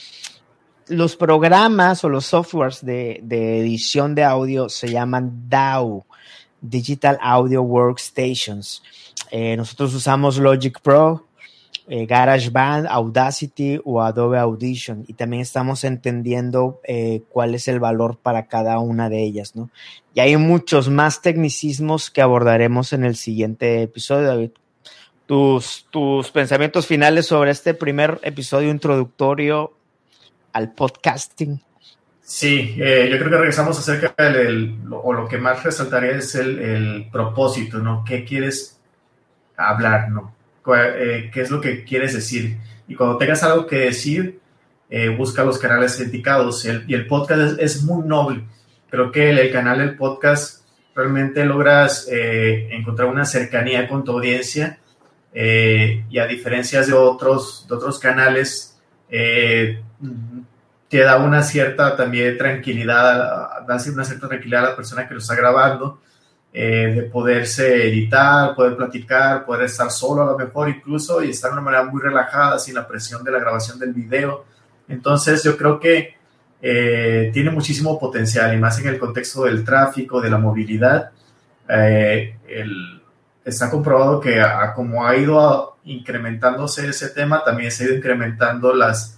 Los programas o los softwares de, de edición de audio se llaman DAW, Digital Audio Workstations. Eh, nosotros usamos Logic Pro, eh, GarageBand, Audacity o Adobe Audition y también estamos entendiendo eh, cuál es el valor para cada una de ellas, ¿no? Y hay muchos más tecnicismos que abordaremos en el siguiente episodio, David. Tus, tus pensamientos finales sobre este primer episodio introductorio al podcasting. Sí, eh, yo creo que regresamos acerca del, o lo que más resaltaría es el, el propósito, ¿no? ¿Qué quieres hablar, ¿no? Eh, qué es lo que quieres decir. Y cuando tengas algo que decir, eh, busca los canales indicados. y el podcast es, muy noble. Creo que el, canal del podcast realmente logras encontrar una cercanía con tu audiencia y a diferencia de otros, de otros canales, te da una cierta también tranquilidad, da una cierta tranquilidad a la persona que lo está grabando eh, de poderse editar, poder platicar, poder estar solo a lo mejor incluso y estar de una manera muy relajada sin la presión de la grabación del video. Entonces yo creo que eh, tiene muchísimo potencial y más en el contexto del tráfico, de la movilidad. Eh, está comprobado que como ha ido incrementándose ese tema, también se ha ido incrementando las,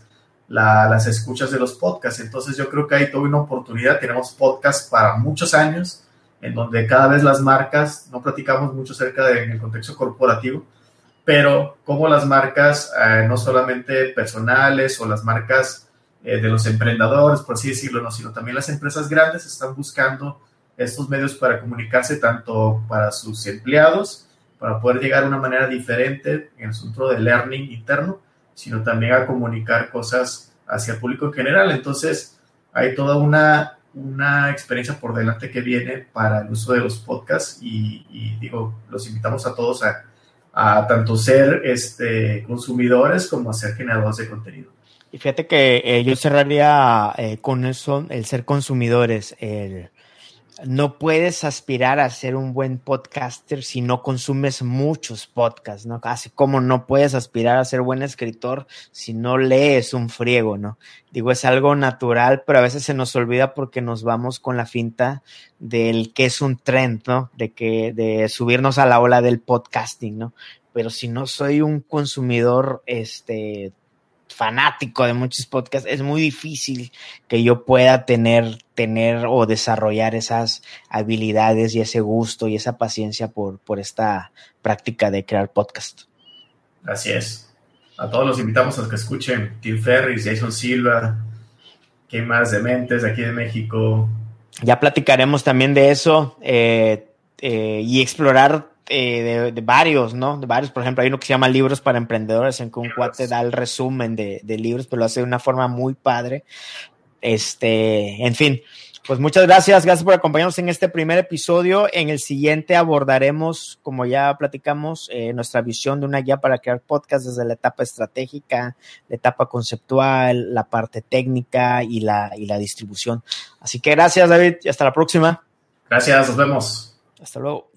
las escuchas de los podcasts. Entonces yo creo que hay toda una oportunidad. Tenemos podcasts para muchos años en donde cada vez las marcas, no platicamos mucho acerca del contexto corporativo, pero como las marcas, eh, no solamente personales o las marcas eh, de los emprendedores, por así decirlo, no, sino también las empresas grandes están buscando estos medios para comunicarse tanto para sus empleados, para poder llegar de una manera diferente en el asunto de learning interno, sino también a comunicar cosas hacia el público en general. Entonces, hay toda una una experiencia por delante que viene para el uso de los podcasts y, digo, los invitamos a todos a, a, tanto ser este, consumidores como a ser generadores de contenido. Y fíjate que eh, yo cerraría eh, con eso, el ser consumidores, el, no puedes aspirar a ser un buen podcaster si no consumes muchos podcasts, ¿no? Así como no puedes aspirar a ser buen escritor si no lees un friego, ¿no? Digo, es algo natural, pero a veces se nos olvida porque nos vamos con la finta del que es un trend, ¿no? De que, de subirnos a la ola del podcasting, ¿no? Pero si no soy un consumidor, este, fanático de muchos podcasts, es muy difícil que yo pueda tener, tener o desarrollar esas habilidades y ese gusto y esa paciencia por, por esta práctica de crear podcast. Así es. A todos los invitamos a que escuchen Tim Ferris, Jason Silva, ¿qué más de mentes aquí de México? Ya platicaremos también de eso eh, eh, y explorar eh, de, varios, ¿no? De varios, por ejemplo, hay uno que se llama Libros para Emprendedores, en que un cuate da el resumen de, de libros, pero lo hace de una forma muy padre. Este, en fin, pues muchas gracias, gracias por acompañarnos en este primer episodio. En el siguiente abordaremos, como ya platicamos, eh, nuestra visión de una guía para crear podcast desde la etapa estratégica, la etapa conceptual, la parte técnica y la, y la distribución. Así que gracias, David, y hasta la próxima. Gracias, nos vemos. Hasta luego.